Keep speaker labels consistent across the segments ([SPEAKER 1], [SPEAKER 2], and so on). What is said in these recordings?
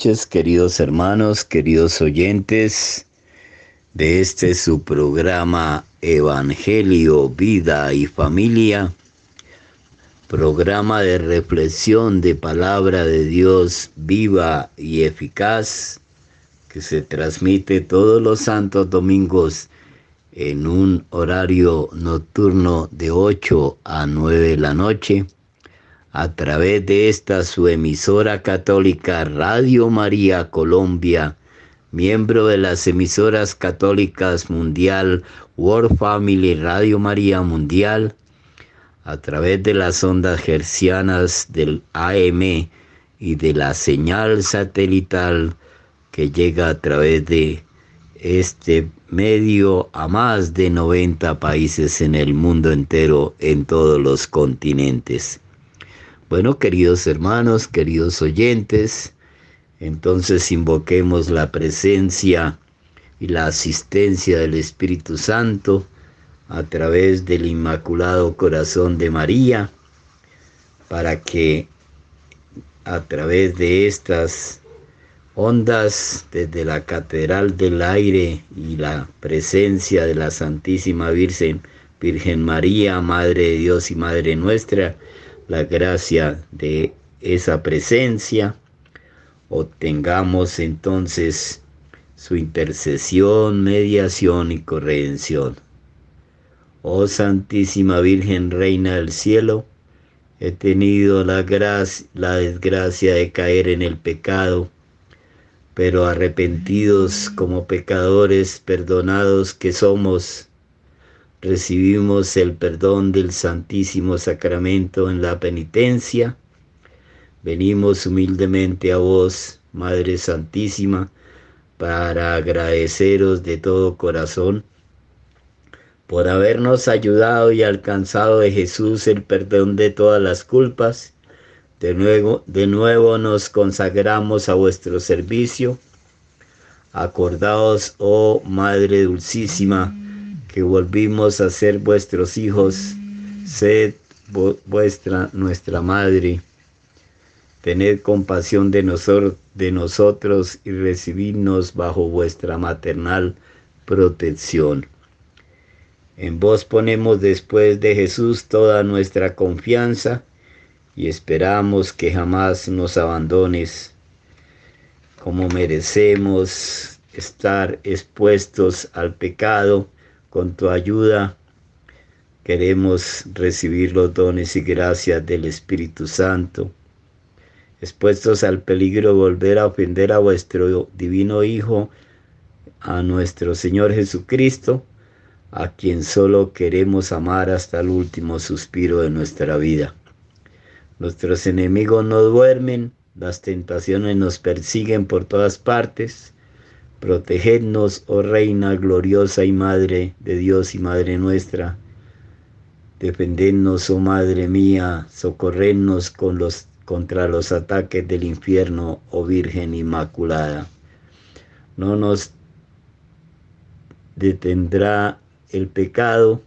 [SPEAKER 1] noches, queridos hermanos, queridos oyentes de este su programa Evangelio, Vida y Familia, programa de reflexión de palabra de Dios viva y eficaz que se transmite todos los santos domingos en un horario nocturno de 8 a 9 de la noche a través de esta su emisora católica Radio María Colombia, miembro de las emisoras católicas mundial World Family Radio María Mundial, a través de las ondas gercianas del AM y de la señal satelital que llega a través de este medio a más de 90 países en el mundo entero, en todos los continentes. Bueno, queridos hermanos, queridos oyentes, entonces invoquemos la presencia y la asistencia del Espíritu Santo a través del Inmaculado Corazón de María, para que a través de estas ondas desde la Catedral del Aire y la presencia de la Santísima Virgen, Virgen María, Madre de Dios y Madre nuestra, la gracia de esa presencia, obtengamos entonces su intercesión, mediación y corredención. Oh Santísima Virgen Reina del Cielo, he tenido la, la desgracia de caer en el pecado, pero arrepentidos como pecadores, perdonados que somos, recibimos el perdón del Santísimo Sacramento en la penitencia. Venimos humildemente a vos, Madre Santísima, para agradeceros de todo corazón por habernos ayudado y alcanzado de Jesús el perdón de todas las culpas. De nuevo, de nuevo nos consagramos a vuestro servicio. Acordaos, oh Madre Dulcísima, que volvimos a ser vuestros hijos, sed vuestra nuestra madre. Tened compasión de, nosotros, y recibidnos bajo vuestra maternal protección. En vos ponemos después de Jesús toda nuestra confianza y esperamos que jamás nos abandones como merecemos estar expuestos al pecado con tu ayuda queremos recibir los dones y gracias del Espíritu Santo. Expuestos al peligro de volver a ofender a vuestro divino Hijo, a nuestro Señor Jesucristo, a quien solo queremos amar hasta el último suspiro de nuestra vida. Nuestros enemigos no duermen, las tentaciones nos persiguen por todas partes, Protegednos, oh Reina gloriosa y Madre de Dios y Madre nuestra. Defendednos, oh Madre mía, socorrednos con los, contra los ataques del infierno, oh Virgen Inmaculada. No nos detendrá el pecado,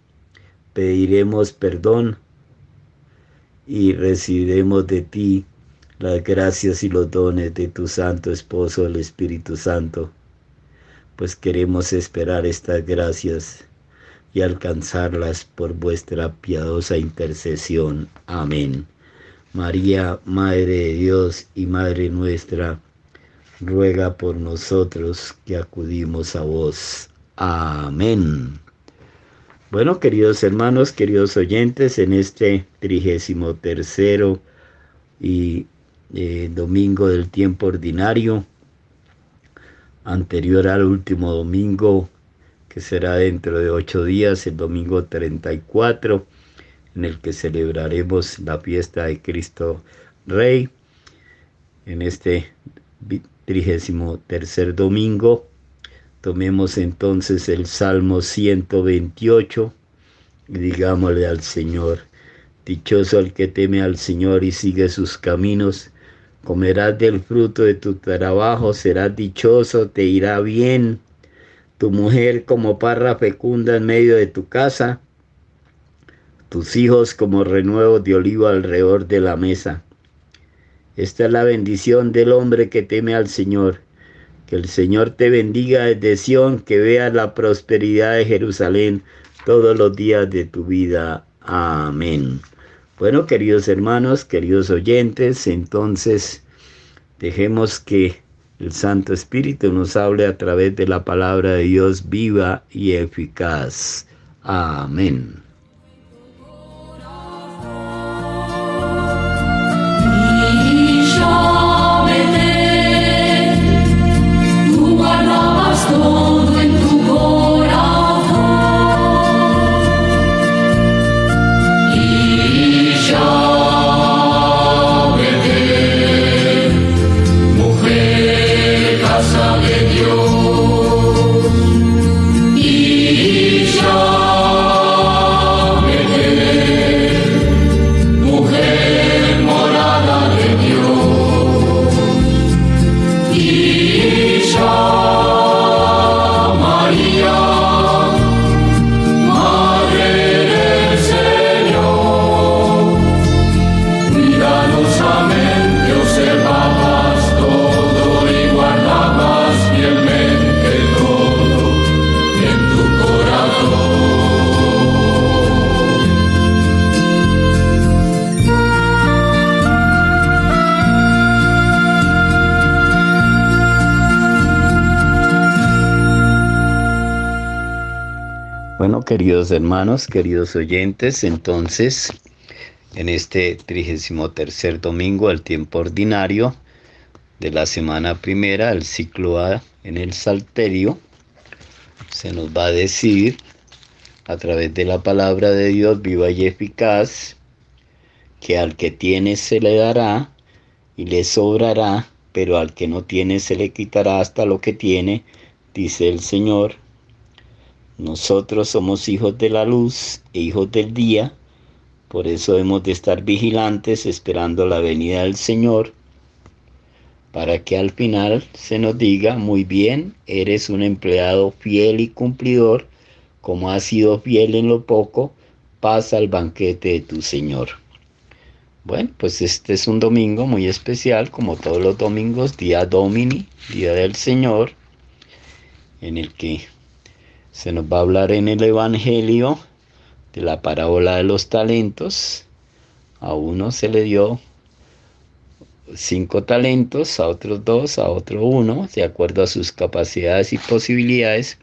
[SPEAKER 1] pediremos perdón y recibiremos de ti las gracias y los dones de tu Santo Esposo, el Espíritu Santo pues queremos esperar estas gracias y alcanzarlas por vuestra piadosa intercesión. Amén. María, Madre de Dios y Madre nuestra, ruega por nosotros que acudimos a vos. Amén. Bueno, queridos hermanos, queridos oyentes, en este trigésimo tercero y eh, domingo del tiempo ordinario, anterior al último domingo, que será dentro de ocho días, el domingo 34, en el que celebraremos la fiesta de Cristo Rey. En este trigésimo tercer domingo, tomemos entonces el Salmo 128 y digámosle al Señor, dichoso el que teme al Señor y sigue sus caminos comerás del fruto de tu trabajo, serás dichoso, te irá bien. Tu mujer como parra fecunda en medio de tu casa, tus hijos como renuevos de olivo alrededor de la mesa. Esta es la bendición del hombre que teme al Señor. Que el Señor te bendiga desde Sión, que veas la prosperidad de Jerusalén todos los días de tu vida. Amén. Bueno, queridos hermanos, queridos oyentes, entonces dejemos que el Santo Espíritu nos hable a través de la palabra de Dios viva y eficaz. Amén. Queridos hermanos, queridos oyentes, entonces en este trigésimo tercer domingo del tiempo ordinario de la semana primera del ciclo A en el Salterio, se nos va a decir a través de la palabra de Dios viva y eficaz que al que tiene se le dará y le sobrará, pero al que no tiene se le quitará hasta lo que tiene, dice el Señor nosotros somos hijos de la luz e hijos del día, por eso hemos de estar vigilantes esperando la venida del Señor, para que al final se nos diga, muy bien, eres un empleado fiel y cumplidor, como has sido fiel en lo poco, pasa al banquete de tu Señor. Bueno, pues este es un domingo muy especial, como todos los domingos, día Domini, día del Señor, en el que se nos va a hablar en el Evangelio de la parábola de los talentos. A uno se le dio cinco talentos, a otros dos, a otro uno, de acuerdo a sus capacidades y posibilidades.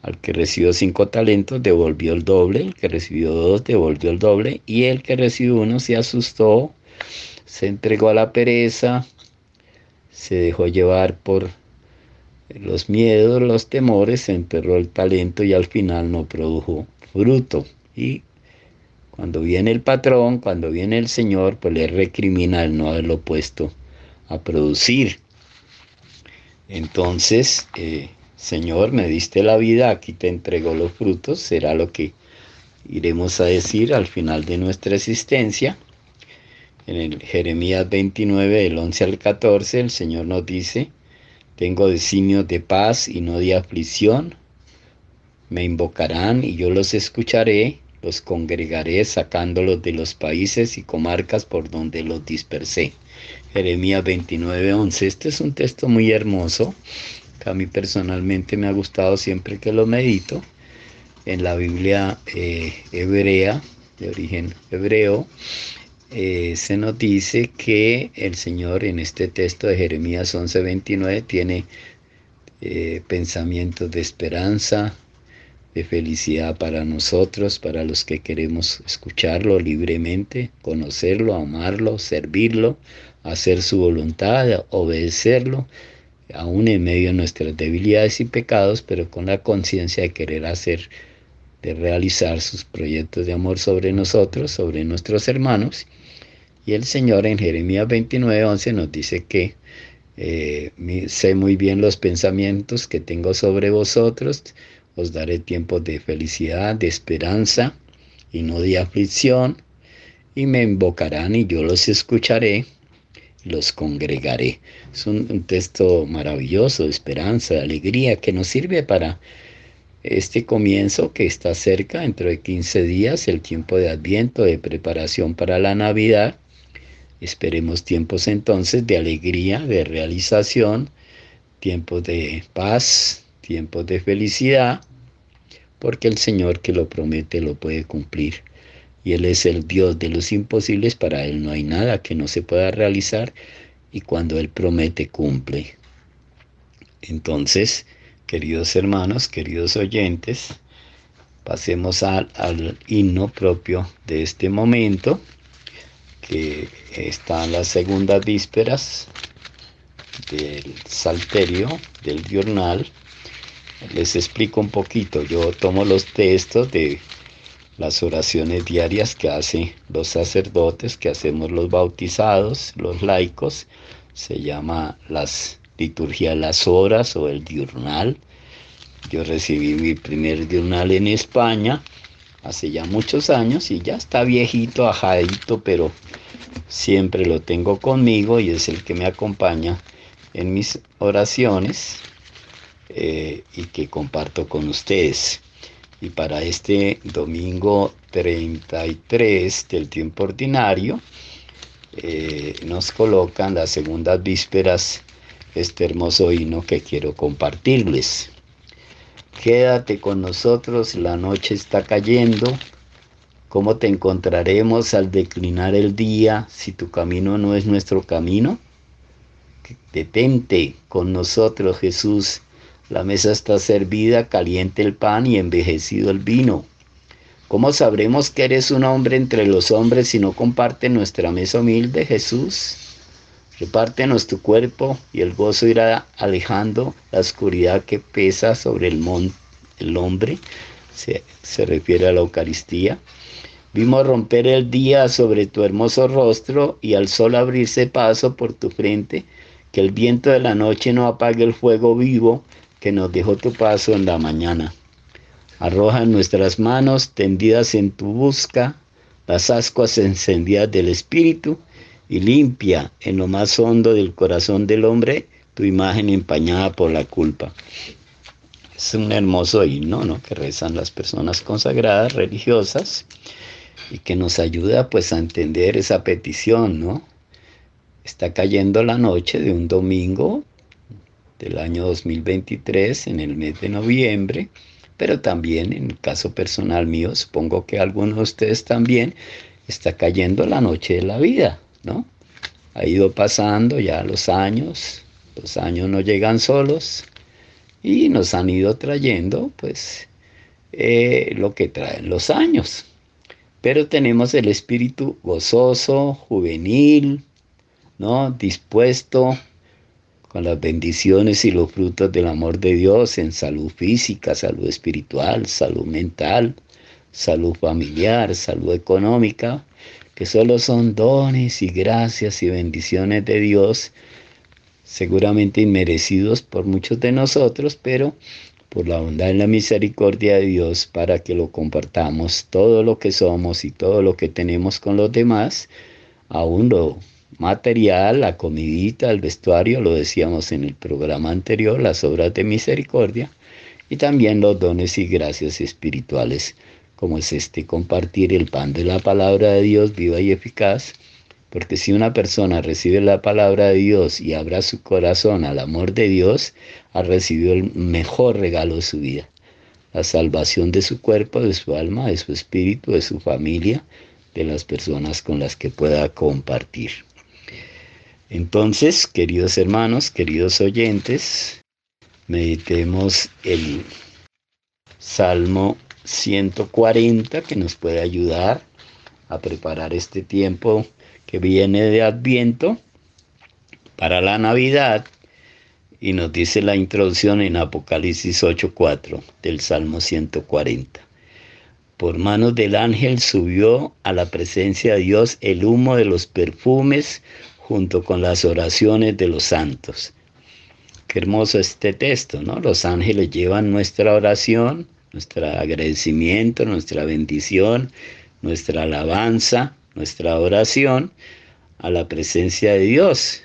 [SPEAKER 1] Al que recibió cinco talentos devolvió el doble, el que recibió dos devolvió el doble y el que recibió uno se asustó, se entregó a la pereza, se dejó llevar por los miedos, los temores, se enterró el talento y al final no produjo fruto. Y cuando viene el patrón, cuando viene el Señor, pues le recrimina el no haberlo puesto a producir. Entonces, eh, Señor, me diste la vida, aquí te entrego los frutos, será lo que iremos a decir al final de nuestra existencia. En el Jeremías 29, del 11 al 14, el Señor nos dice, tengo designios de paz y no de aflicción. Me invocarán y yo los escucharé, los congregaré sacándolos de los países y comarcas por donde los dispersé. Jeremías 29:11. Este es un texto muy hermoso que a mí personalmente me ha gustado siempre que lo medito. En la Biblia eh, hebrea, de origen hebreo, eh, se nos dice que el Señor en este texto de Jeremías 11:29 tiene eh, pensamientos de esperanza, de felicidad para nosotros, para los que queremos escucharlo libremente, conocerlo, amarlo, servirlo, hacer su voluntad, obedecerlo, aún en medio de nuestras debilidades y pecados, pero con la conciencia de querer hacer, de realizar sus proyectos de amor sobre nosotros, sobre nuestros hermanos y el Señor en Jeremías 29, 11 nos dice que eh, sé muy bien los pensamientos que tengo sobre vosotros, os daré tiempos de felicidad, de esperanza y no de aflicción, y me invocarán y yo los escucharé, los congregaré. Es un, un texto maravilloso de esperanza, de alegría, que nos sirve para este comienzo que está cerca, dentro de 15 días, el tiempo de adviento, de preparación para la Navidad Esperemos tiempos entonces de alegría, de realización, tiempos de paz, tiempos de felicidad, porque el Señor que lo promete lo puede cumplir. Y Él es el Dios de los imposibles, para Él no hay nada que no se pueda realizar y cuando Él promete cumple. Entonces, queridos hermanos, queridos oyentes, pasemos al, al himno propio de este momento que está en las segundas vísperas del Salterio, del Diurnal. Les explico un poquito. Yo tomo los textos de las oraciones diarias que hacen los sacerdotes, que hacemos los bautizados, los laicos. Se llama las liturgia las horas o el diurnal. Yo recibí mi primer diurnal en España hace ya muchos años y ya está viejito, ajadito, pero siempre lo tengo conmigo y es el que me acompaña en mis oraciones eh, y que comparto con ustedes. Y para este domingo 33 del tiempo ordinario, eh, nos colocan las segundas vísperas este hermoso himno que quiero compartirles. Quédate con nosotros, la noche está cayendo. ¿Cómo te encontraremos al declinar el día si tu camino no es nuestro camino? Detente con nosotros, Jesús. La mesa está servida, caliente el pan y envejecido el vino. ¿Cómo sabremos que eres un hombre entre los hombres si no comparte nuestra mesa humilde, Jesús? Repártenos tu cuerpo y el gozo irá alejando la oscuridad que pesa sobre el, el hombre. Se, se refiere a la Eucaristía. Vimos romper el día sobre tu hermoso rostro y al sol abrirse paso por tu frente. Que el viento de la noche no apague el fuego vivo que nos dejó tu paso en la mañana. Arroja nuestras manos tendidas en tu busca las ascuas encendidas del Espíritu y limpia en lo más hondo del corazón del hombre tu imagen empañada por la culpa. Es un hermoso himno, ¿no? Que rezan las personas consagradas, religiosas, y que nos ayuda pues a entender esa petición, ¿no? Está cayendo la noche de un domingo del año 2023, en el mes de noviembre, pero también en el caso personal mío, supongo que algunos de ustedes también, está cayendo la noche de la vida, ¿no? Ha ido pasando ya los años, los años no llegan solos y nos han ido trayendo pues eh, lo que traen los años. Pero tenemos el espíritu gozoso, juvenil, ¿no? Dispuesto con las bendiciones y los frutos del amor de Dios en salud física, salud espiritual, salud mental, salud familiar, salud económica, que solo son dones y gracias y bendiciones de Dios, seguramente inmerecidos por muchos de nosotros, pero por la bondad y la misericordia de Dios para que lo compartamos todo lo que somos y todo lo que tenemos con los demás, aún lo material, la comidita, el vestuario, lo decíamos en el programa anterior, las obras de misericordia, y también los dones y gracias espirituales como es este compartir el pan de la palabra de Dios viva y eficaz, porque si una persona recibe la palabra de Dios y abra su corazón al amor de Dios, ha recibido el mejor regalo de su vida, la salvación de su cuerpo, de su alma, de su espíritu, de su familia, de las personas con las que pueda compartir. Entonces, queridos hermanos, queridos oyentes, meditemos el Salmo 140 que nos puede ayudar a preparar este tiempo que viene de Adviento para la Navidad. Y nos dice la introducción en Apocalipsis 8:4 del Salmo 140. Por manos del ángel subió a la presencia de Dios el humo de los perfumes junto con las oraciones de los santos. Qué hermoso este texto, ¿no? Los ángeles llevan nuestra oración, nuestro agradecimiento, nuestra bendición, nuestra alabanza, nuestra oración a la presencia de Dios.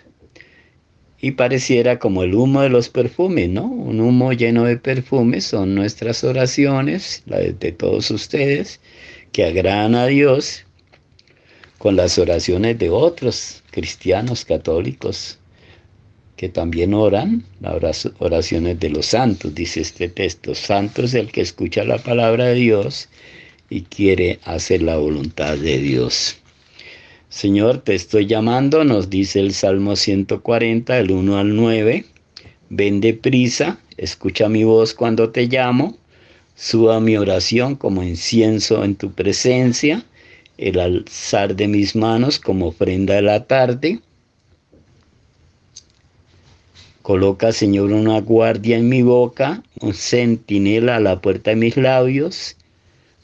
[SPEAKER 1] Y pareciera como el humo de los perfumes, ¿no? Un humo lleno de perfumes son nuestras oraciones, la de todos ustedes, que agradan a Dios con las oraciones de otros cristianos católicos que también oran, las oraciones de los santos, dice este texto. Santo es el que escucha la palabra de Dios y quiere hacer la voluntad de Dios. Señor, te estoy llamando, nos dice el Salmo 140, el 1 al 9. Ven deprisa, escucha mi voz cuando te llamo, suba mi oración como incienso en tu presencia, el alzar de mis manos como ofrenda de la tarde Coloca, Señor, una guardia en mi boca, un centinela a la puerta de mis labios.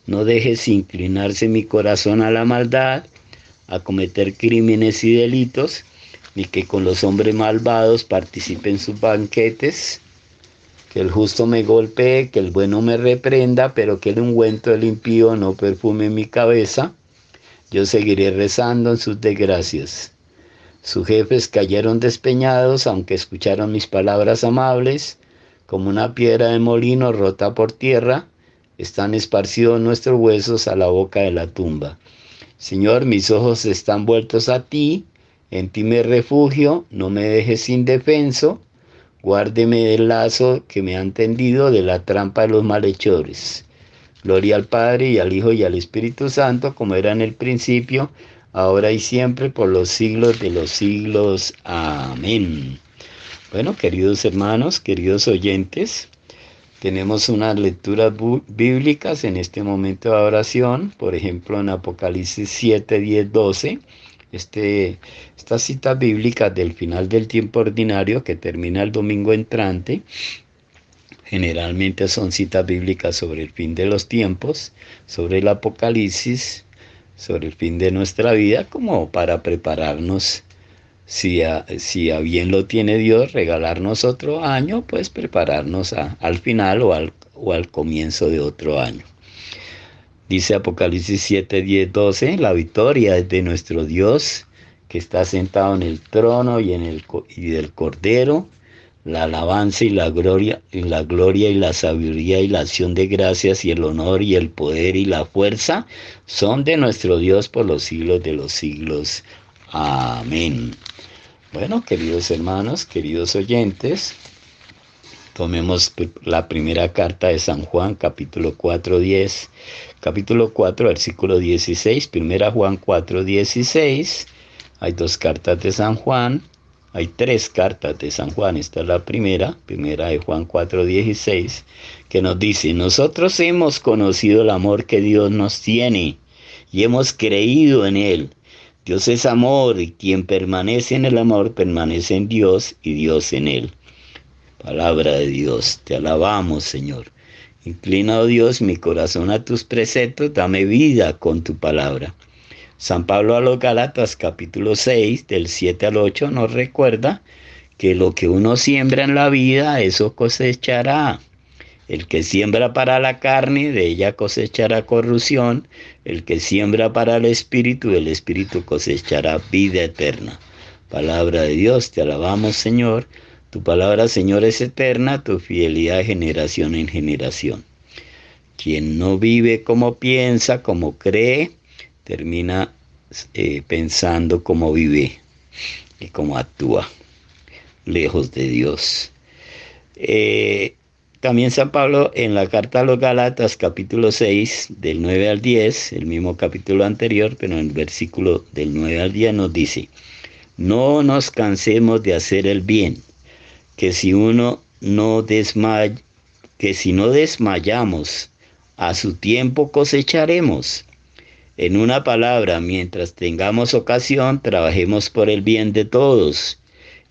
[SPEAKER 1] No dejes inclinarse mi corazón a la maldad, a cometer crímenes y delitos, ni que con los hombres malvados participe en sus banquetes. Que el justo me golpee, que el bueno me reprenda, pero que el ungüento del impío no perfume mi cabeza. Yo seguiré rezando en sus desgracias. Sus jefes cayeron despeñados, aunque escucharon mis palabras amables, como una piedra de molino rota por tierra, están esparcidos nuestros huesos a la boca de la tumba. Señor, mis ojos están vueltos a ti, en ti me refugio, no me dejes indefenso, guárdeme del lazo que me han tendido, de la trampa de los malhechores. Gloria al Padre y al Hijo y al Espíritu Santo, como era en el principio, ahora y siempre, por los siglos de los siglos. Amén. Bueno, queridos hermanos, queridos oyentes, tenemos unas lecturas bíblicas en este momento de oración, por ejemplo en Apocalipsis 7, 10, 12. Este, estas citas bíblicas del final del tiempo ordinario que termina el domingo entrante, generalmente son citas bíblicas sobre el fin de los tiempos, sobre el Apocalipsis, sobre el fin de nuestra vida como para prepararnos, si a, si a bien lo tiene Dios, regalarnos otro año, pues prepararnos al final o al, o al comienzo de otro año. Dice Apocalipsis 7, 10, 12, la victoria es de nuestro Dios que está sentado en el trono y, en el, y del Cordero la alabanza y la gloria, y la gloria y la sabiduría y la acción de gracias y el honor y el poder y la fuerza son de nuestro Dios por los siglos de los siglos. Amén. Bueno, queridos hermanos, queridos oyentes, tomemos la primera carta de San Juan, capítulo 4, 10, capítulo 4, versículo 16, primera Juan 4, 16. Hay dos cartas de San Juan, hay tres cartas de San Juan. Esta es la primera, primera de Juan 4:16, que nos dice, nosotros hemos conocido el amor que Dios nos tiene y hemos creído en Él. Dios es amor y quien permanece en el amor permanece en Dios y Dios en Él. Palabra de Dios, te alabamos Señor. Inclina, oh Dios, mi corazón a tus preceptos, dame vida con tu palabra. San Pablo a los Galatas capítulo 6 del 7 al 8 nos recuerda que lo que uno siembra en la vida, eso cosechará. El que siembra para la carne, de ella cosechará corrupción. El que siembra para el espíritu, el espíritu cosechará vida eterna. Palabra de Dios, te alabamos Señor. Tu palabra, Señor, es eterna, tu fidelidad de generación en generación. Quien no vive como piensa, como cree, termina eh, pensando cómo vive y cómo actúa, lejos de Dios. Eh, también San Pablo en la carta a los Galatas capítulo 6 del 9 al 10, el mismo capítulo anterior, pero en el versículo del 9 al 10 nos dice, no nos cansemos de hacer el bien, que si uno no desmaya, que si no desmayamos, a su tiempo cosecharemos. En una palabra, mientras tengamos ocasión, trabajemos por el bien de todos,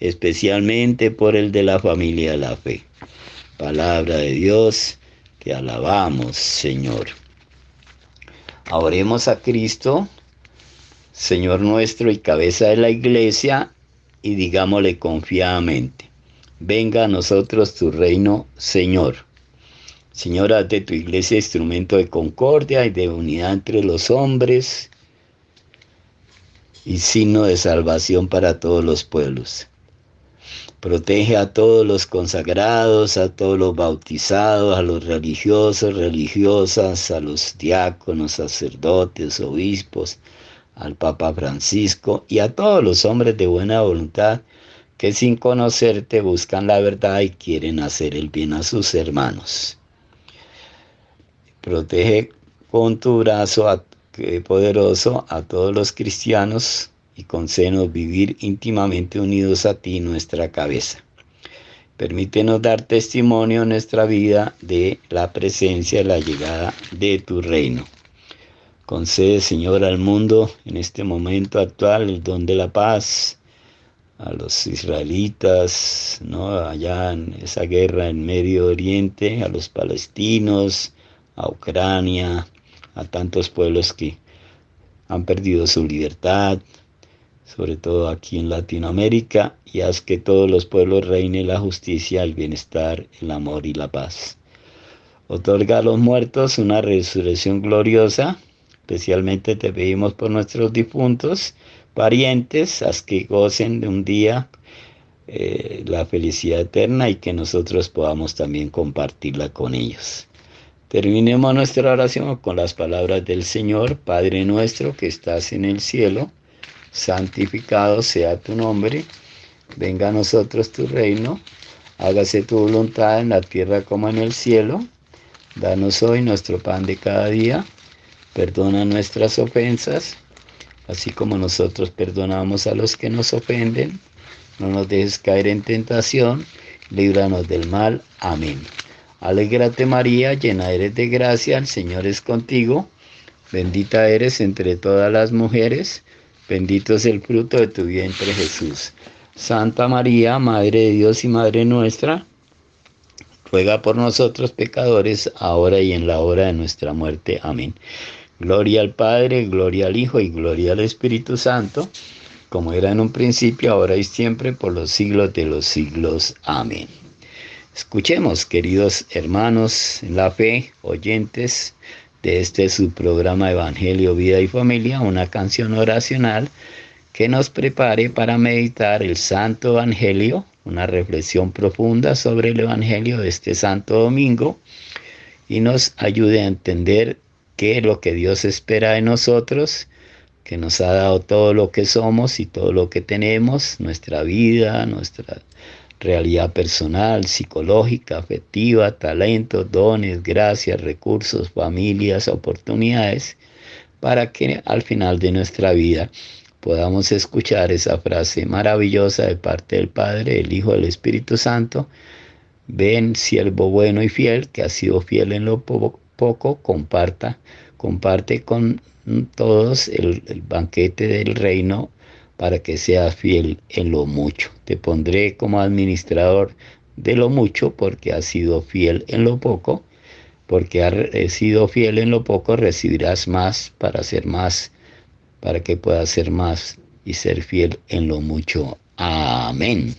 [SPEAKER 1] especialmente por el de la familia de la fe. Palabra de Dios, que alabamos, Señor. Oremos a Cristo, Señor nuestro y cabeza de la iglesia, y digámosle confiadamente, venga a nosotros tu reino, Señor. Señor, haz de tu iglesia instrumento de concordia y de unidad entre los hombres y signo de salvación para todos los pueblos. Protege a todos los consagrados, a todos los bautizados, a los religiosos, religiosas, a los diáconos, sacerdotes, obispos, al Papa Francisco y a todos los hombres de buena voluntad que sin conocerte buscan la verdad y quieren hacer el bien a sus hermanos. Protege con tu brazo poderoso a todos los cristianos y concédenos vivir íntimamente unidos a ti, nuestra cabeza. Permítenos dar testimonio en nuestra vida de la presencia y la llegada de tu reino. Concede, Señor, al mundo en este momento actual el don de la paz, a los israelitas, ¿no? allá en esa guerra en Medio Oriente, a los palestinos, a Ucrania, a tantos pueblos que han perdido su libertad, sobre todo aquí en Latinoamérica, y haz que todos los pueblos reine la justicia, el bienestar, el amor y la paz. Otorga a los muertos una resurrección gloriosa, especialmente te pedimos por nuestros difuntos, parientes, haz que gocen de un día eh, la felicidad eterna y que nosotros podamos también compartirla con ellos. Terminemos nuestra oración con las palabras del Señor, Padre nuestro que estás en el cielo, santificado sea tu nombre, venga a nosotros tu reino, hágase tu voluntad en la tierra como en el cielo, danos hoy nuestro pan de cada día, perdona nuestras ofensas, así como nosotros perdonamos a los que nos ofenden, no nos dejes caer en tentación, líbranos del mal. Amén. Alégrate María, llena eres de gracia, el Señor es contigo, bendita eres entre todas las mujeres, bendito es el fruto de tu vientre Jesús. Santa María, Madre de Dios y Madre nuestra, ruega por nosotros pecadores, ahora y en la hora de nuestra muerte. Amén. Gloria al Padre, gloria al Hijo y gloria al Espíritu Santo, como era en un principio, ahora y siempre, por los siglos de los siglos. Amén. Escuchemos, queridos hermanos en la fe, oyentes de este su programa Evangelio, Vida y Familia, una canción oracional que nos prepare para meditar el Santo Evangelio, una reflexión profunda sobre el Evangelio de este Santo Domingo y nos ayude a entender qué es lo que Dios espera de nosotros, que nos ha dado todo lo que somos y todo lo que tenemos, nuestra vida, nuestra realidad personal, psicológica, afectiva, talentos, dones, gracias, recursos, familias, oportunidades, para que al final de nuestra vida podamos escuchar esa frase maravillosa de parte del Padre, el Hijo, del Espíritu Santo. Ven, siervo bueno y fiel, que ha sido fiel en lo poco, comparta, comparte con todos el, el banquete del reino para que seas fiel en lo mucho. Te pondré como administrador de lo mucho porque has sido fiel en lo poco, porque has sido fiel en lo poco, recibirás más para ser más, para que puedas ser más y ser fiel en lo mucho. Amén.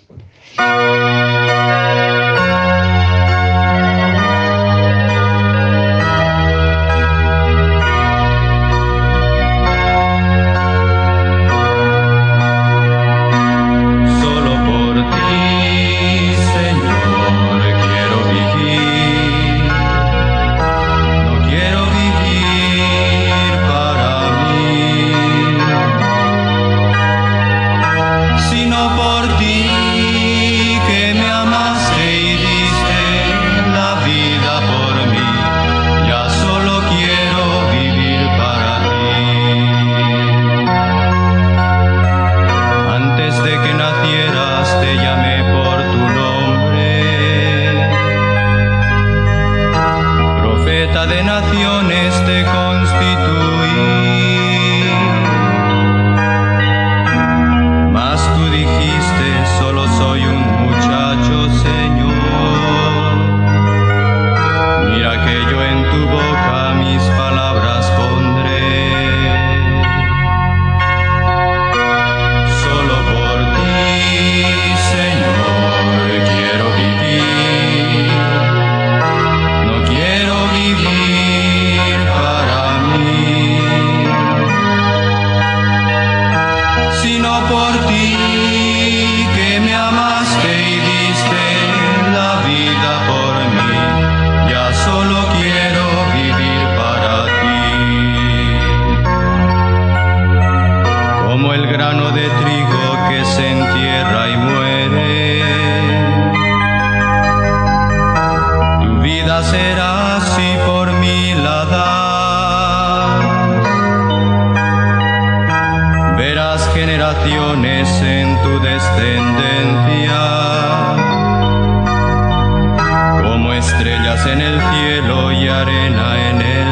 [SPEAKER 2] En el cielo y arena en el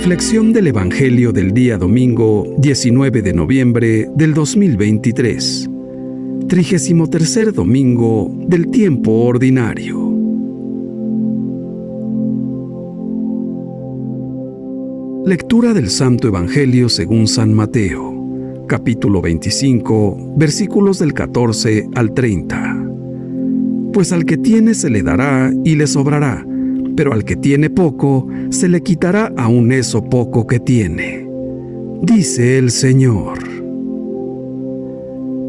[SPEAKER 3] Reflexión del Evangelio del día domingo 19 de noviembre del 2023. 33 domingo del tiempo ordinario. Lectura del Santo Evangelio según San Mateo, capítulo 25, versículos del 14 al 30. Pues al que tiene se le dará y le sobrará, pero al que tiene poco se le quitará aún eso poco que tiene. Dice el Señor.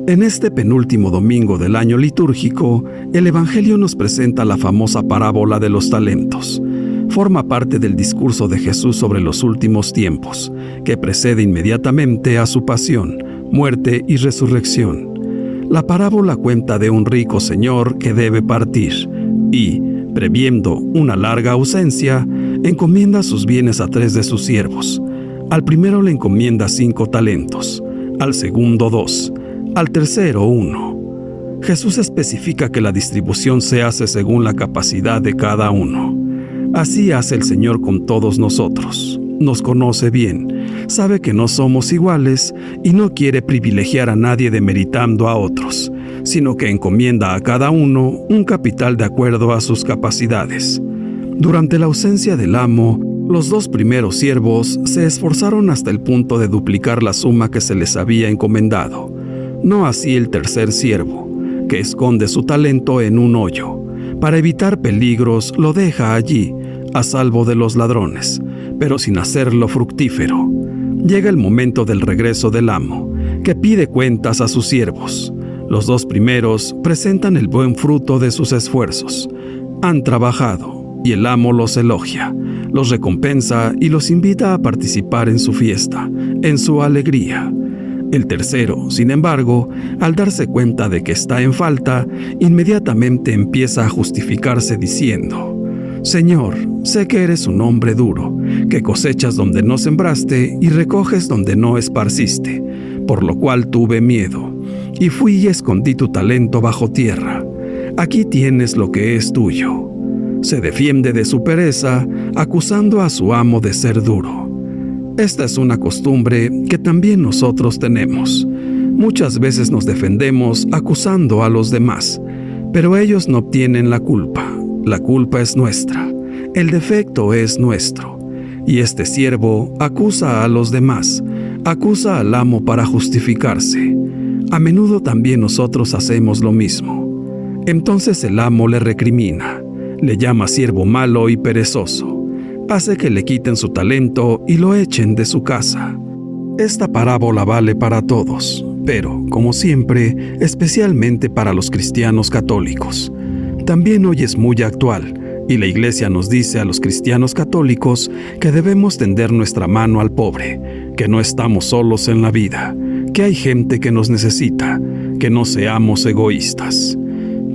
[SPEAKER 3] En este penúltimo domingo del año litúrgico, el Evangelio nos presenta la famosa parábola de los talentos. Forma parte del discurso de Jesús sobre los últimos tiempos, que precede inmediatamente a su pasión, muerte y resurrección. La parábola cuenta de un rico señor que debe partir y, previendo una larga ausencia, encomienda sus bienes a tres de sus siervos. Al primero le encomienda cinco talentos, al segundo dos, al tercero uno. Jesús especifica que la distribución se hace según la capacidad de cada uno. Así hace el Señor con todos nosotros. Nos conoce bien, sabe que no somos iguales y no quiere privilegiar a nadie demeritando a otros, sino que encomienda a cada uno un capital de acuerdo a sus capacidades. Durante la ausencia del amo, los dos primeros siervos se esforzaron hasta el punto de duplicar la suma que se les había encomendado. No así el tercer siervo, que esconde su talento en un hoyo. Para evitar peligros lo deja allí, a salvo de los ladrones, pero sin hacerlo fructífero. Llega el momento del regreso del amo, que pide cuentas a sus siervos. Los dos primeros presentan el buen fruto de sus esfuerzos. Han trabajado y el amo los elogia, los recompensa y los invita a participar en su fiesta, en su alegría. El tercero, sin embargo, al darse cuenta de que está en falta, inmediatamente empieza a justificarse diciendo, Señor, sé que eres un hombre duro, que cosechas donde no sembraste y recoges donde no esparciste, por lo cual tuve miedo, y fui y escondí tu talento bajo tierra. Aquí tienes lo que es tuyo. Se defiende de su pereza, acusando a su amo de ser duro. Esta es una costumbre que también nosotros tenemos. Muchas veces nos defendemos acusando a los demás, pero ellos no obtienen la culpa. La culpa es nuestra. El defecto es nuestro. Y este siervo acusa a los demás, acusa al amo para justificarse. A menudo también nosotros hacemos lo mismo. Entonces el amo le recrimina, le llama siervo malo y perezoso hace que le quiten su talento y lo echen de su casa. Esta parábola vale para todos, pero, como siempre, especialmente para los cristianos católicos. También hoy es muy actual, y la Iglesia nos dice a los cristianos católicos que debemos tender nuestra mano al pobre, que no estamos solos en la vida, que hay gente que nos necesita, que no seamos egoístas.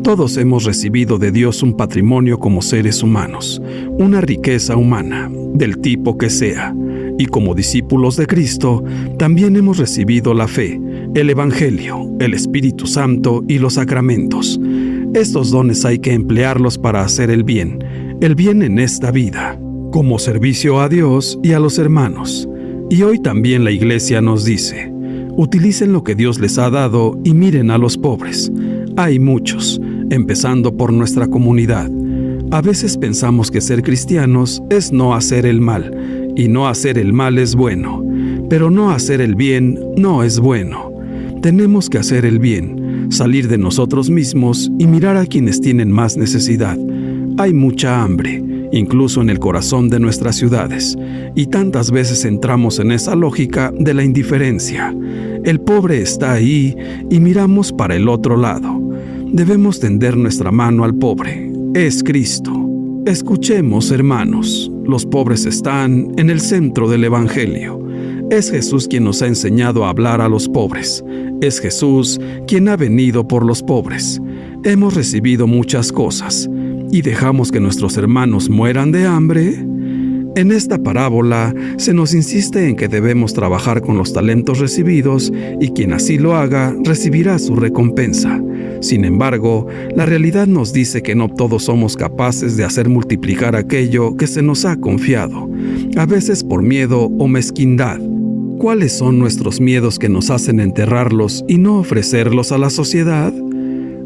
[SPEAKER 3] Todos hemos recibido de Dios un patrimonio como seres humanos, una riqueza humana, del tipo que sea, y como discípulos de Cristo, también hemos recibido la fe, el Evangelio, el Espíritu Santo y los sacramentos. Estos dones hay que emplearlos para hacer el bien, el bien en esta vida, como servicio a Dios y a los hermanos. Y hoy también la Iglesia nos dice, utilicen lo que Dios les ha dado y miren a los pobres. Hay muchos, empezando por nuestra comunidad. A veces pensamos que ser cristianos es no hacer el mal, y no hacer el mal es bueno, pero no hacer el bien no es bueno. Tenemos que hacer el bien, salir de nosotros mismos y mirar a quienes tienen más necesidad. Hay mucha hambre, incluso en el corazón de nuestras ciudades, y tantas veces entramos en esa lógica de la indiferencia. El pobre está ahí y miramos para el otro lado. Debemos tender nuestra mano al pobre. Es Cristo. Escuchemos, hermanos, los pobres están en el centro del Evangelio. Es Jesús quien nos ha enseñado a hablar a los pobres. Es Jesús quien ha venido por los pobres. Hemos recibido muchas cosas y dejamos que nuestros hermanos mueran de hambre. En esta parábola se nos insiste en que debemos trabajar con los talentos recibidos y quien así lo haga recibirá su recompensa. Sin embargo, la realidad nos dice que no todos somos capaces de hacer multiplicar aquello que se nos ha confiado, a veces por miedo o mezquindad. ¿Cuáles son nuestros miedos que nos hacen enterrarlos y no ofrecerlos a la sociedad?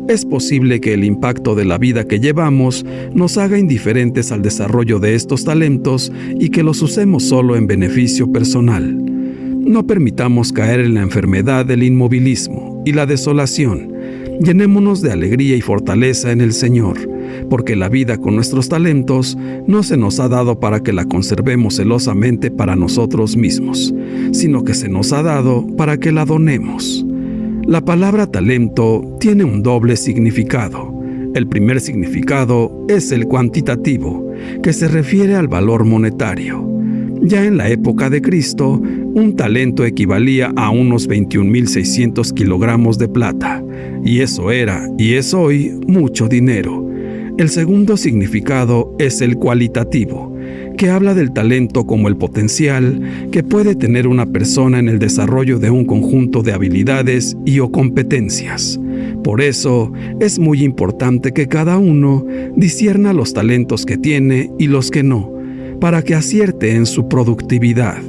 [SPEAKER 3] Es posible que el impacto de la vida que llevamos nos haga indiferentes al desarrollo de estos talentos y que los usemos solo en beneficio personal. No permitamos caer en la enfermedad del inmovilismo y la desolación. Llenémonos de alegría y fortaleza en el Señor porque la vida con nuestros talentos no se nos ha dado para que la conservemos celosamente para nosotros mismos, sino que se nos ha dado para que la donemos. La palabra talento tiene un doble significado. El primer significado es el cuantitativo, que se refiere al valor monetario. Ya en la época de Cristo, un talento equivalía a unos 21.600 kilogramos de plata, y eso era y es hoy mucho dinero. El segundo significado es el cualitativo, que habla del talento como el potencial que puede tener una persona en el desarrollo de un conjunto de habilidades y o competencias. Por eso es muy importante que cada uno disierna los talentos que tiene y los que no, para que acierte en su productividad.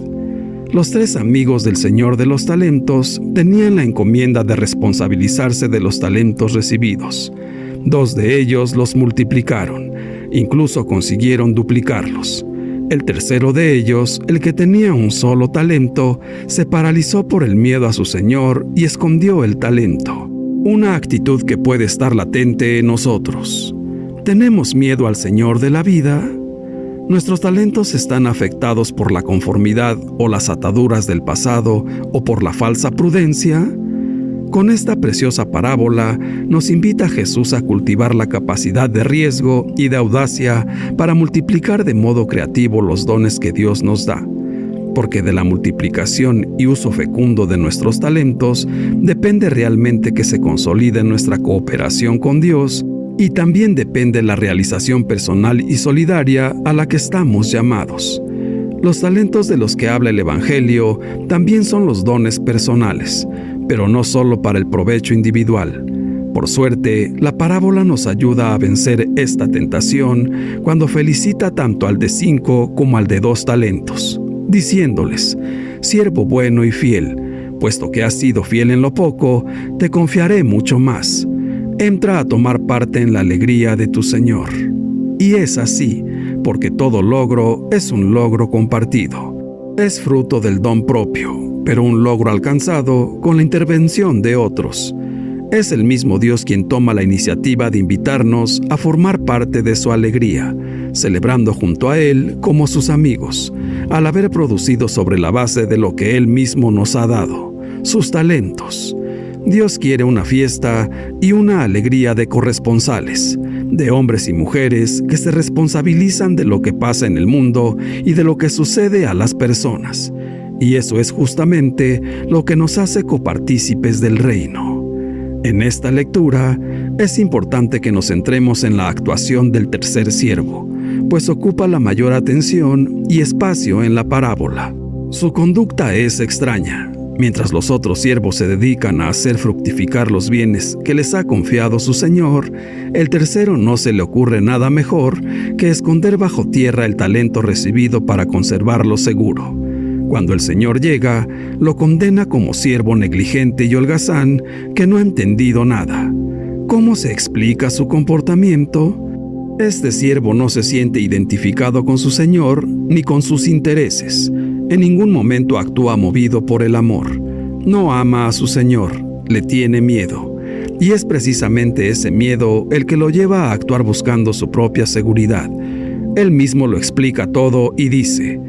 [SPEAKER 3] Los tres amigos del Señor de los Talentos tenían la encomienda de responsabilizarse de los talentos recibidos. Dos de ellos los multiplicaron, incluso consiguieron duplicarlos. El tercero de ellos, el que tenía un solo talento, se paralizó por el miedo a su Señor y escondió el talento. Una actitud que puede estar latente en nosotros. ¿Tenemos miedo al Señor de la vida? ¿Nuestros talentos están afectados por la conformidad o las ataduras del pasado o por la falsa prudencia? Con esta preciosa parábola nos invita Jesús a cultivar la capacidad de riesgo y de audacia para multiplicar de modo creativo los dones que Dios nos da. Porque de la multiplicación y uso fecundo de nuestros talentos depende realmente que se consolide nuestra cooperación con Dios y también depende la realización personal y solidaria a la que estamos llamados. Los talentos de los que habla el Evangelio también son los dones personales, pero no solo para el provecho individual. Por suerte, la parábola nos ayuda a vencer esta tentación cuando felicita tanto al de cinco como al de dos talentos, diciéndoles, siervo bueno y fiel, puesto que has sido fiel en lo poco, te confiaré mucho más. Entra a tomar parte en la alegría de tu Señor. Y es así, porque todo logro es un logro compartido. Es fruto del don propio, pero un logro alcanzado con la intervención de otros. Es el mismo Dios quien toma la iniciativa de invitarnos a formar parte de su alegría, celebrando junto a Él como sus amigos, al haber producido sobre la base de lo que Él mismo nos ha dado, sus talentos. Dios quiere una fiesta y una alegría de corresponsales, de hombres y mujeres que se responsabilizan de lo que pasa en el mundo y de lo que sucede a las personas y eso es justamente lo que nos hace copartícipes del reino. En esta lectura es importante que nos centremos en la actuación del tercer siervo, pues ocupa la mayor atención y espacio en la parábola. Su conducta es extraña. Mientras los otros siervos se dedican a hacer fructificar los bienes que les ha confiado su Señor, el tercero no se le ocurre nada mejor que esconder bajo tierra el talento recibido para conservarlo seguro. Cuando el Señor llega, lo condena como siervo negligente y holgazán que no ha entendido nada. ¿Cómo se explica su comportamiento? Este siervo no se siente identificado con su Señor ni con sus intereses. En ningún momento actúa movido por el amor. No ama a su Señor, le tiene miedo. Y es precisamente ese miedo el que lo lleva a actuar buscando su propia seguridad. Él mismo lo explica todo y dice,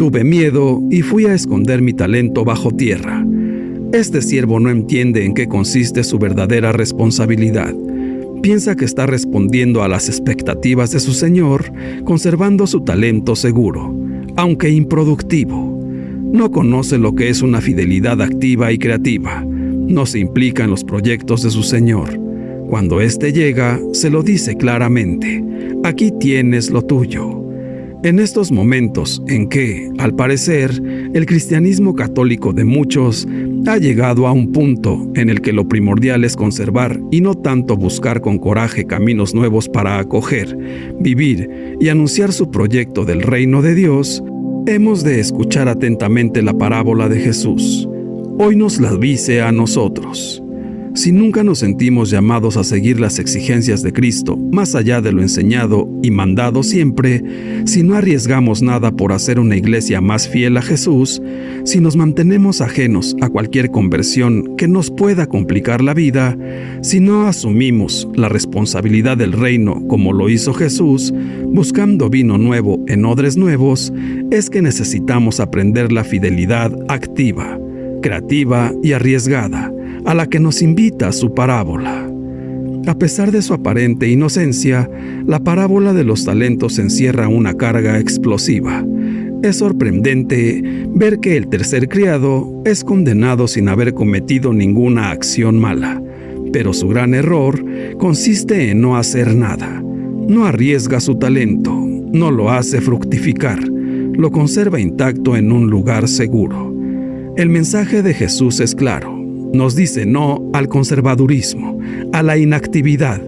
[SPEAKER 3] Tuve miedo y fui a esconder mi talento bajo tierra. Este siervo no entiende en qué consiste su verdadera responsabilidad. Piensa que está respondiendo a las expectativas de su Señor, conservando su talento seguro, aunque improductivo. No conoce lo que es una fidelidad activa y creativa. No se implica en los proyectos de su Señor. Cuando éste llega, se lo dice claramente, aquí tienes lo tuyo. En estos momentos en que, al parecer, el cristianismo católico de muchos ha llegado a un punto en el que lo primordial es conservar y no tanto buscar con coraje caminos nuevos para acoger, vivir y anunciar su proyecto del reino de Dios, hemos de escuchar atentamente la parábola de Jesús. Hoy nos la dice a nosotros. Si nunca nos sentimos llamados a seguir las exigencias de Cristo, más allá de lo enseñado y mandado siempre, si no arriesgamos nada por hacer una iglesia más fiel a Jesús, si nos mantenemos ajenos a cualquier conversión que nos pueda complicar la vida, si no asumimos la responsabilidad del reino como lo hizo Jesús, buscando vino nuevo en odres nuevos, es que necesitamos aprender la fidelidad activa, creativa y arriesgada a la que nos invita su parábola. A pesar de su aparente inocencia, la parábola de los talentos encierra una carga explosiva. Es sorprendente ver que el tercer criado es condenado sin haber cometido ninguna acción mala, pero su gran error consiste en no hacer nada. No arriesga su talento, no lo hace fructificar, lo conserva intacto en un lugar seguro. El mensaje de Jesús es claro nos dice no al conservadurismo, a la inactividad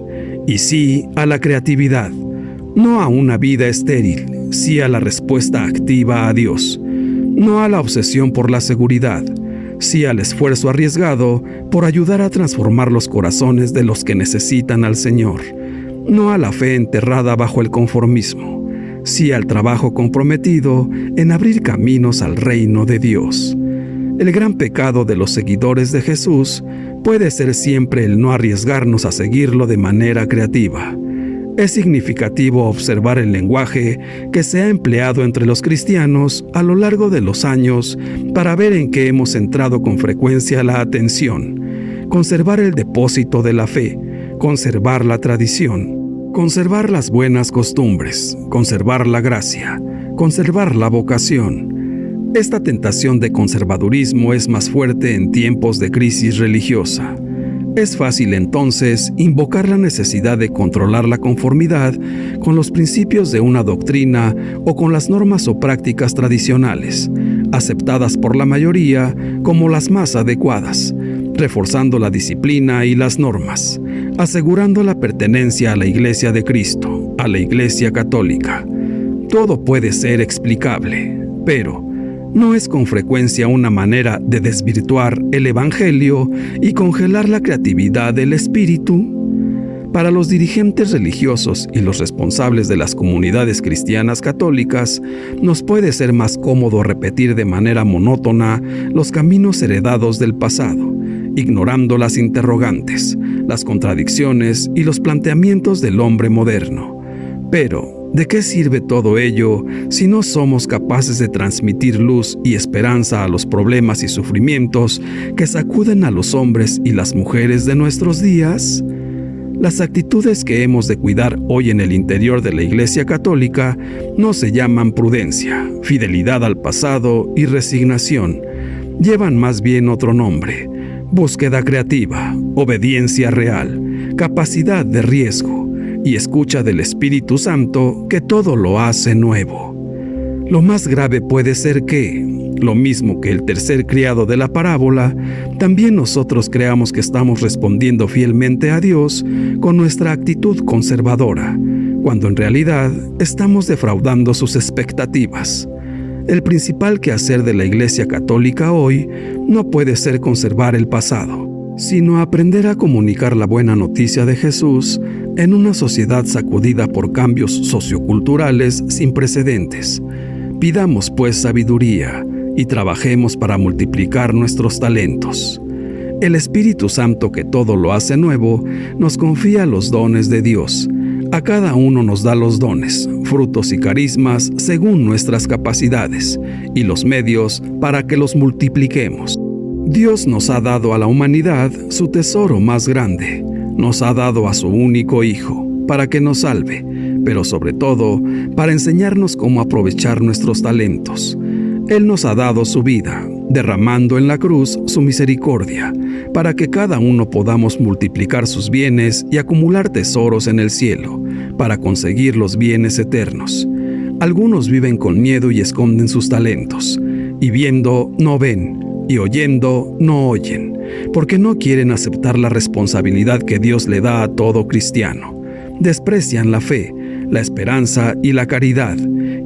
[SPEAKER 3] y sí a la creatividad, no a una vida estéril, sí a la respuesta activa a Dios, no a la obsesión por la seguridad, sí al esfuerzo arriesgado por ayudar a transformar los corazones de los que necesitan al Señor, no a la fe enterrada bajo el conformismo, sí al trabajo comprometido en abrir caminos al reino de Dios. El gran pecado de los seguidores de Jesús puede ser siempre el no arriesgarnos a seguirlo de manera creativa. Es significativo observar el lenguaje que se ha empleado entre los cristianos a lo largo de los años para ver en qué hemos centrado con frecuencia la atención, conservar el depósito de la fe, conservar la tradición, conservar las buenas costumbres, conservar la gracia, conservar la vocación, esta tentación de conservadurismo es más fuerte en tiempos de crisis religiosa. Es fácil entonces invocar la necesidad de controlar la conformidad con los principios de una doctrina o con las normas o prácticas tradicionales, aceptadas por la mayoría como las más adecuadas, reforzando la disciplina y las normas, asegurando la pertenencia a la Iglesia de Cristo, a la Iglesia católica. Todo puede ser explicable, pero no es con frecuencia una manera de desvirtuar el Evangelio y congelar la creatividad del espíritu? Para los dirigentes religiosos y los responsables de las comunidades cristianas católicas, nos puede ser más cómodo repetir de manera monótona los caminos heredados del pasado, ignorando las interrogantes, las contradicciones y los planteamientos del hombre moderno. Pero, ¿De qué sirve todo ello si no somos capaces de transmitir luz y esperanza a los problemas y sufrimientos que sacuden a los hombres y las mujeres de nuestros días? Las actitudes que hemos de cuidar hoy en el interior de la Iglesia Católica no se llaman prudencia, fidelidad al pasado y resignación. Llevan más bien otro nombre, búsqueda creativa, obediencia real, capacidad de riesgo y escucha del Espíritu Santo que todo lo hace nuevo. Lo más grave puede ser que, lo mismo que el tercer criado de la parábola, también nosotros creamos que estamos respondiendo fielmente a Dios con nuestra actitud conservadora, cuando en realidad estamos defraudando sus expectativas. El principal quehacer de la Iglesia Católica hoy no puede ser conservar el pasado, sino aprender a comunicar la buena noticia de Jesús en una sociedad sacudida por cambios socioculturales sin precedentes. Pidamos pues sabiduría y trabajemos para multiplicar nuestros talentos. El Espíritu Santo que todo lo hace nuevo nos confía los dones de Dios, A cada uno nos da los dones, frutos y carismas según nuestras capacidades y los medios para que los multipliquemos. Dios nos ha dado a la humanidad su tesoro más grande, nos ha dado a su único Hijo, para que nos salve, pero sobre todo para enseñarnos cómo aprovechar nuestros talentos. Él nos ha dado su vida, derramando en la cruz su misericordia, para que cada uno podamos multiplicar sus bienes y acumular tesoros en el cielo, para conseguir los bienes eternos. Algunos viven con miedo y esconden sus talentos, y viendo no ven, y oyendo no oyen, porque no quieren aceptar la responsabilidad que Dios le da a todo cristiano. Desprecian la fe, la esperanza y la caridad,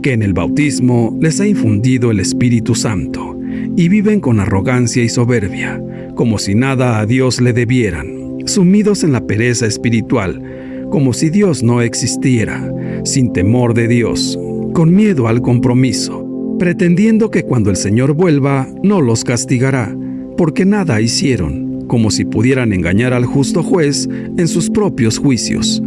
[SPEAKER 3] que en el bautismo les ha infundido el Espíritu Santo y viven con arrogancia y soberbia, como si nada a Dios le debieran, sumidos en la pereza espiritual, como si Dios no existiera, sin temor de Dios, con miedo al compromiso, pretendiendo que cuando el Señor vuelva no los castigará, porque nada hicieron, como si pudieran engañar al justo juez en sus propios juicios.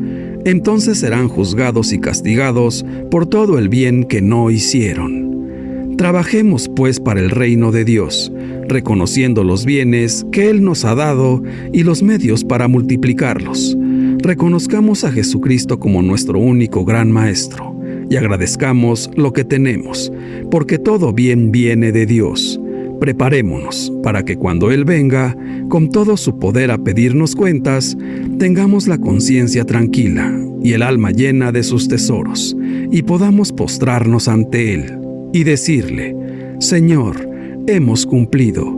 [SPEAKER 3] Entonces serán juzgados y castigados por todo el bien que no hicieron. Trabajemos pues para el reino de Dios, reconociendo los bienes que Él nos ha dado y los medios para multiplicarlos. Reconozcamos a Jesucristo como nuestro único gran Maestro y agradezcamos lo que tenemos, porque todo bien viene de Dios. Preparémonos para que cuando Él venga, con todo su poder a pedirnos cuentas, tengamos la conciencia tranquila y el alma llena de sus tesoros, y podamos postrarnos ante Él y decirle, Señor, hemos cumplido,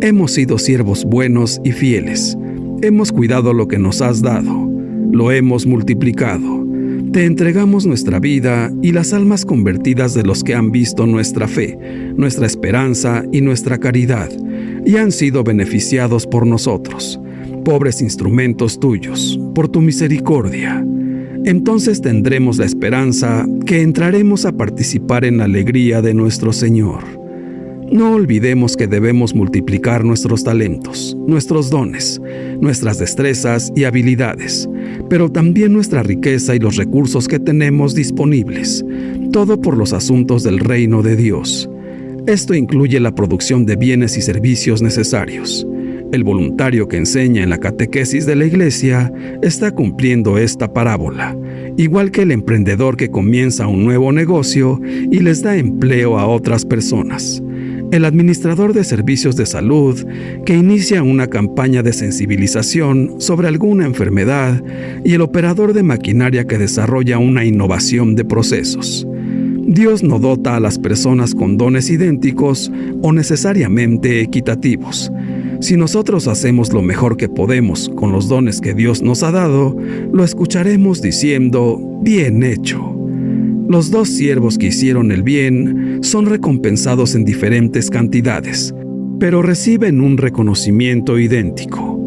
[SPEAKER 3] hemos sido siervos buenos y fieles, hemos cuidado lo que nos has dado, lo hemos multiplicado. Te entregamos nuestra vida y las almas convertidas de los que han visto nuestra fe, nuestra esperanza y nuestra caridad, y han sido beneficiados por nosotros, pobres instrumentos tuyos, por tu misericordia entonces tendremos la esperanza que entraremos a participar en la alegría de nuestro Señor. No olvidemos que debemos multiplicar nuestros talentos, nuestros dones, nuestras destrezas y habilidades, pero también nuestra riqueza y los recursos que tenemos disponibles, todo por los asuntos del reino de Dios. Esto incluye la producción de bienes y servicios necesarios, el voluntario que enseña en la catequesis de la iglesia está cumpliendo esta parábola, igual que el emprendedor que comienza un nuevo negocio y les da empleo a otras personas. El administrador de servicios de salud que inicia una campaña de sensibilización sobre alguna enfermedad y el operador de maquinaria que desarrolla una innovación de procesos. Dios no dota a las personas con dones idénticos o necesariamente equitativos, si nosotros hacemos lo mejor que podemos con los dones que Dios nos ha dado, lo escucharemos diciendo, bien hecho. Los dos siervos que hicieron el bien son recompensados en diferentes cantidades, pero reciben un reconocimiento idéntico.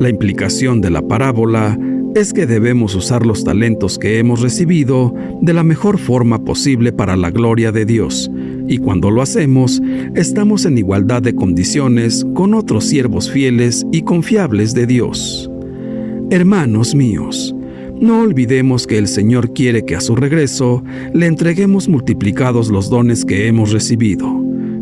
[SPEAKER 3] La implicación de la parábola es que debemos usar los talentos que hemos recibido de la mejor forma posible para la gloria de Dios, y cuando lo hacemos, estamos en igualdad de condiciones con otros siervos fieles y confiables de Dios. Hermanos míos, no olvidemos que el Señor quiere que a su regreso le entreguemos multiplicados los dones que hemos recibido.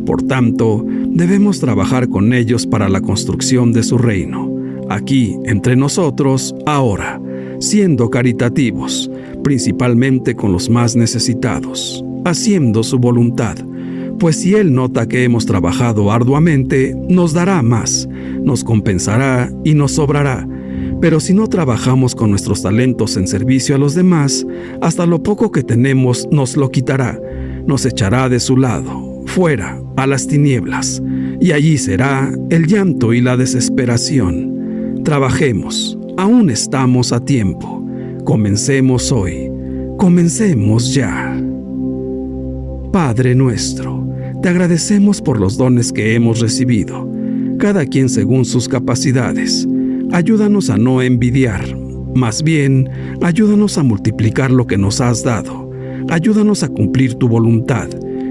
[SPEAKER 3] Por tanto, debemos trabajar con ellos para la construcción de su reino, aquí, entre nosotros, ahora, siendo caritativos, principalmente con los más necesitados, haciendo su voluntad, pues si Él nota que hemos trabajado arduamente, nos dará más, nos compensará y nos sobrará. Pero si no trabajamos con nuestros talentos en servicio a los demás, hasta lo poco que tenemos nos lo quitará, nos echará de su lado, fuera, a las tinieblas, y allí será el llanto y la desesperación. Trabajemos, aún estamos a tiempo. Comencemos hoy, comencemos ya. Padre nuestro, te agradecemos por los dones que hemos recibido, cada quien según sus capacidades. Ayúdanos a no envidiar, más bien, ayúdanos a multiplicar lo que nos has dado. Ayúdanos a cumplir tu voluntad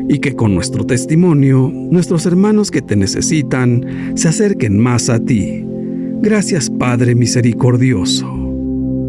[SPEAKER 3] y que con nuestro testimonio, nuestros hermanos que te necesitan se acerquen más a ti. Gracias Padre misericordioso.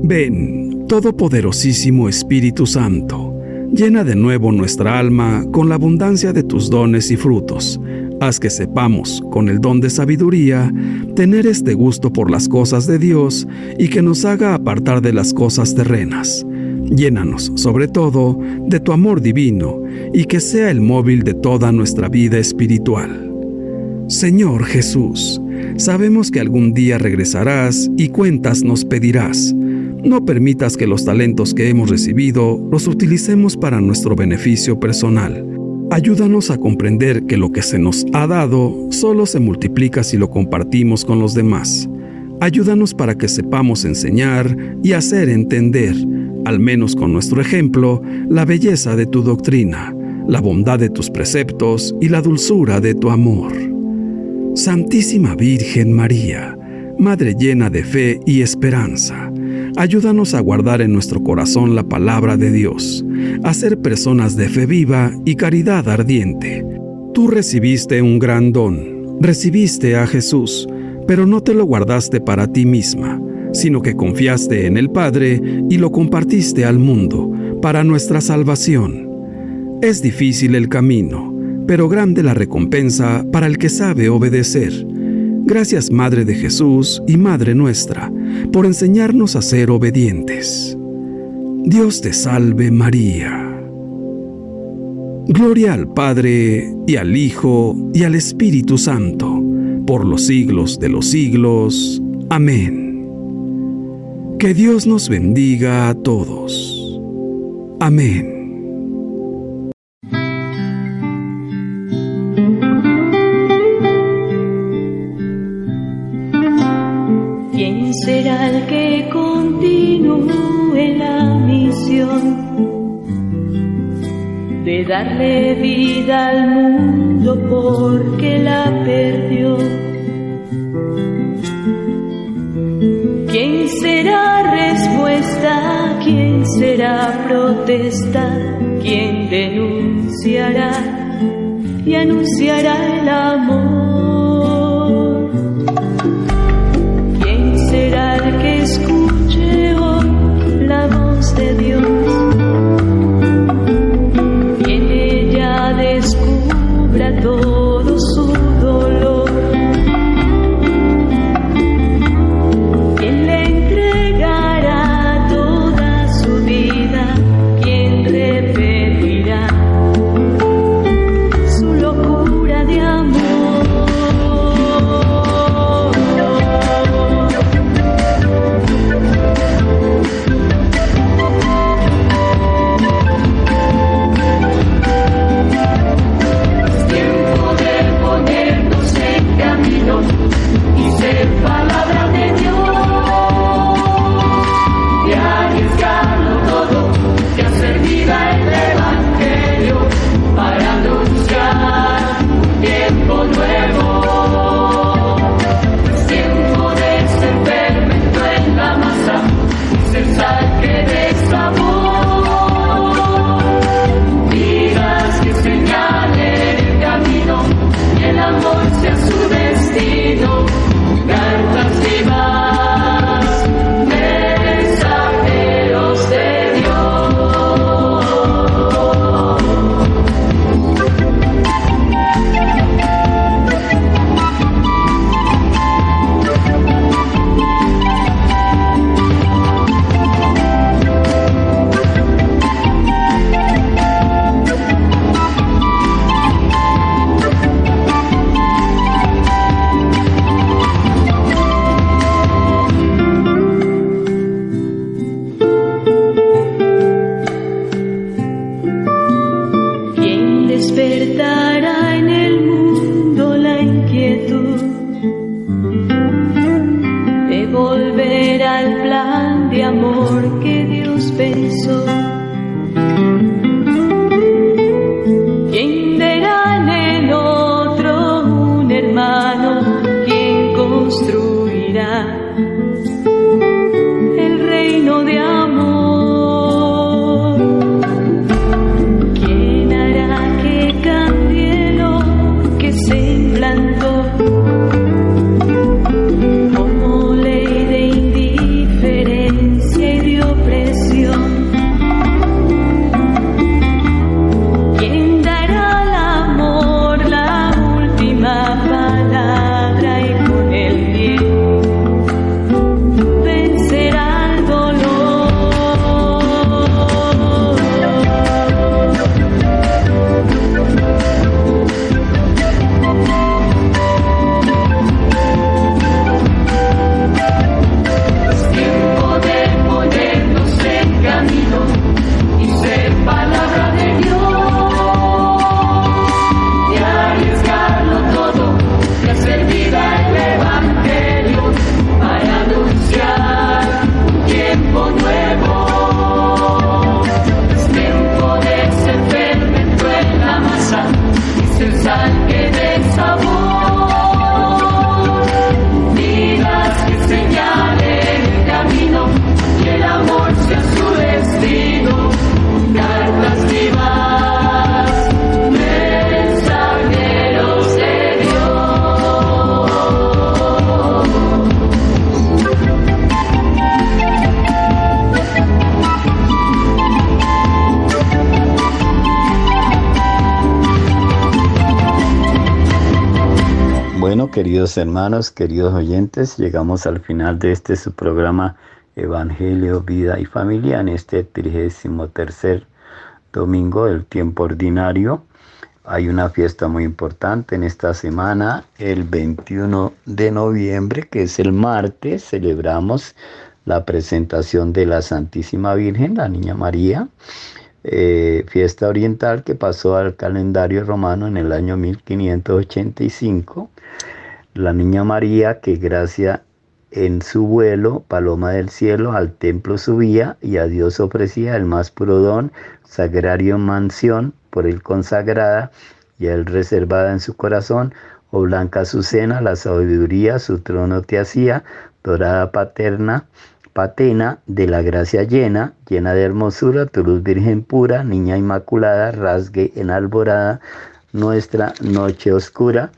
[SPEAKER 3] Ven, Todopoderosísimo Espíritu Santo, llena de nuevo nuestra alma con la abundancia de tus dones y frutos. Haz que sepamos, con el don de sabiduría, tener este gusto por las cosas de Dios y que nos haga apartar de las cosas terrenas. Llénanos, sobre todo, de tu amor divino y que sea el móvil de toda nuestra vida espiritual. Señor Jesús, sabemos que algún día regresarás y cuentas nos pedirás. No permitas que los talentos que hemos recibido los utilicemos para nuestro beneficio personal. Ayúdanos a comprender que lo que se nos ha dado solo se multiplica si lo compartimos con los demás. Ayúdanos para que sepamos enseñar y hacer entender, al menos con nuestro ejemplo, la belleza de tu doctrina, la bondad de tus preceptos y la dulzura de tu amor. Santísima Virgen María, Madre llena de fe y esperanza, Ayúdanos a guardar en nuestro corazón la palabra de Dios, a ser personas de fe viva y caridad ardiente. Tú recibiste un gran don, recibiste a Jesús, pero no te lo guardaste para ti misma, sino que confiaste en el Padre y lo compartiste al mundo, para nuestra salvación. Es difícil el camino, pero grande la recompensa para el que sabe obedecer. Gracias Madre de Jesús y Madre nuestra, por enseñarnos a ser obedientes. Dios te salve María. Gloria al Padre y al Hijo y al Espíritu Santo, por los siglos de los siglos. Amén. Que Dios nos bendiga a todos. Amén.
[SPEAKER 4] Darle vida al mundo porque la perdió. ¿Quién será respuesta? ¿Quién será protesta? ¿Quién denunciará y anunciará el amor? ¿Quién será el que escuche
[SPEAKER 1] queridos hermanos, queridos oyentes, llegamos al final de este su programa Evangelio, Vida y Familia en este 33 domingo del tiempo ordinario. Hay una fiesta muy importante en esta semana, el 21 de noviembre, que es el martes, celebramos la presentación de la Santísima Virgen, la Niña María, eh, fiesta oriental que pasó al calendario romano en el año 1585. La Niña María, que gracia en su vuelo, paloma del cielo, al templo subía y a Dios ofrecía el más puro don, sagrario mansión, por él consagrada y a él reservada en su corazón, o blanca su cena, la sabiduría, su trono te hacía, dorada paterna, patena de la gracia llena, llena de hermosura, tu luz virgen pura, niña inmaculada, rasgue en alborada nuestra noche oscura.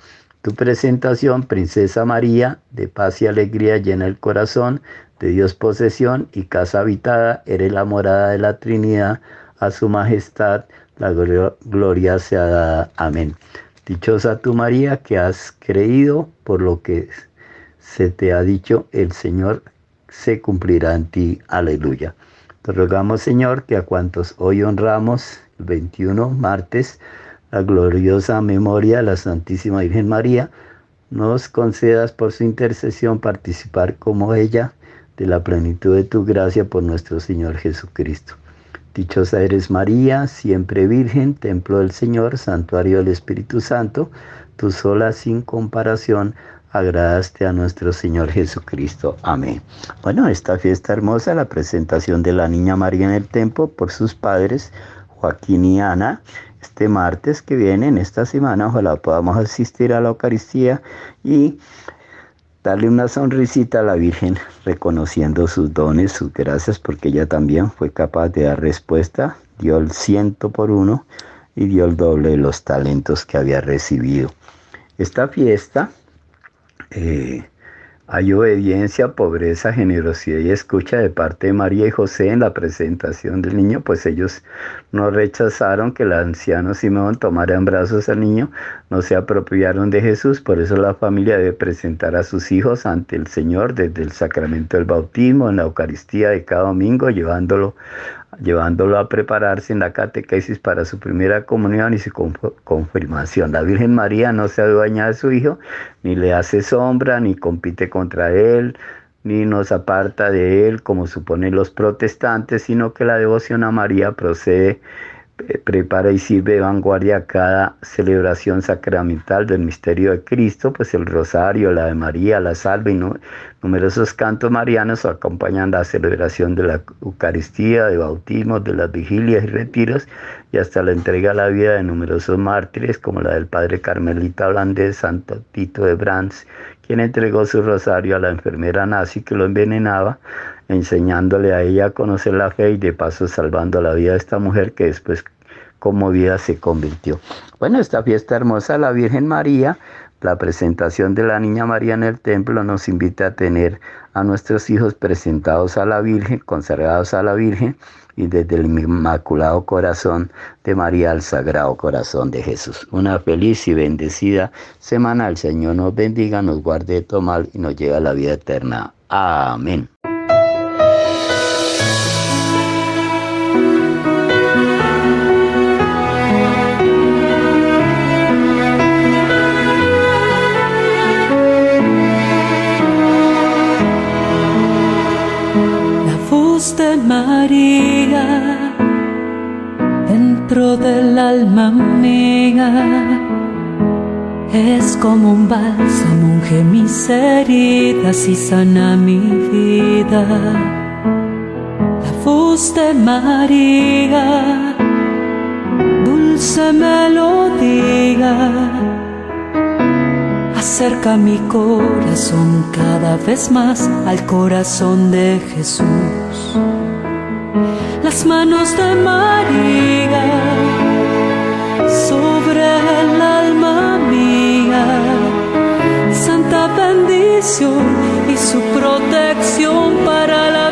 [SPEAKER 1] Tu presentación, princesa María, de paz y alegría llena el corazón, de Dios posesión y casa habitada, eres la morada de la Trinidad, a su majestad la gloria sea dada. Amén. Dichosa tú María, que has creído por lo que se te ha dicho el Señor se cumplirá en ti. Aleluya. Te rogamos, Señor, que a cuantos hoy honramos, el 21 martes, la gloriosa memoria de la Santísima Virgen María, nos concedas por su intercesión participar como ella de la plenitud de tu gracia por nuestro Señor Jesucristo. Dichosa eres María, siempre Virgen, templo del Señor, santuario del Espíritu Santo, tú sola sin comparación agradaste a nuestro Señor Jesucristo. Amén. Bueno, esta fiesta hermosa, la presentación de la Niña María en el templo por sus padres, Joaquín y Ana, este martes que viene, en esta semana, ojalá podamos asistir a la Eucaristía y darle una sonrisita a la Virgen, reconociendo sus dones, sus gracias, porque ella también fue capaz de dar respuesta, dio el ciento por uno y dio el doble de los talentos que había recibido. Esta fiesta eh, hay obediencia, pobreza, generosidad y escucha de parte de María y José en la presentación del niño, pues ellos no rechazaron que el anciano Simón tomara en brazos al niño, no se apropiaron de Jesús, por eso la familia debe presentar a sus hijos ante el Señor desde el sacramento del bautismo, en la Eucaristía de cada domingo, llevándolo llevándolo a prepararse en la catequesis para su primera comunión y su confirmación. La Virgen María no se adueña de su Hijo, ni le hace sombra, ni compite contra Él, ni nos aparta de Él, como suponen los protestantes, sino que la devoción a María procede prepara y sirve de vanguardia a cada celebración sacramental del misterio de Cristo, pues el rosario, la de María, la salve y numerosos cantos marianos acompañan la celebración de la Eucaristía, de bautismos, de las vigilias y retiros y hasta la entrega a la vida de numerosos mártires como la del padre Carmelita holandés Santo Tito de Brands, quien entregó su rosario a la enfermera nazi que lo envenenaba enseñándole a ella a conocer la fe y de paso salvando la vida de esta mujer que después como vida se convirtió. Bueno, esta fiesta hermosa de la Virgen María, la presentación de la Niña María en el templo nos invita a tener a nuestros hijos presentados a la Virgen, consagrados a la Virgen y desde el Inmaculado Corazón de María al Sagrado Corazón de Jesús. Una feliz y bendecida semana. El Señor nos bendiga, nos guarde de todo mal y nos lleve a la vida eterna. Amén.
[SPEAKER 4] Del alma mía es como un bálsamo, unge mis heridas y sana mi vida. La voz de María, dulce melodía acerca mi corazón cada vez más al corazón de Jesús. Las manos de María sobre el alma mía, santa bendición y su protección para la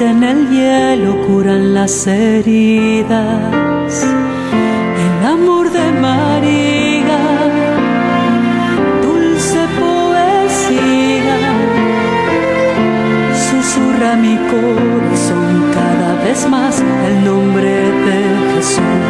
[SPEAKER 4] derriten el hielo, curan las heridas. El amor de María, dulce poesía, susurra mi corazón cada vez más el nombre de Jesús.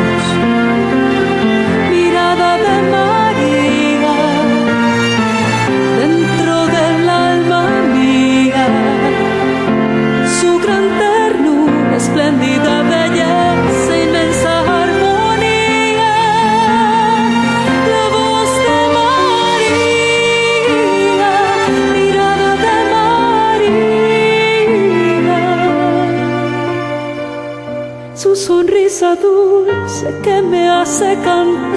[SPEAKER 4] Que me hace cantar.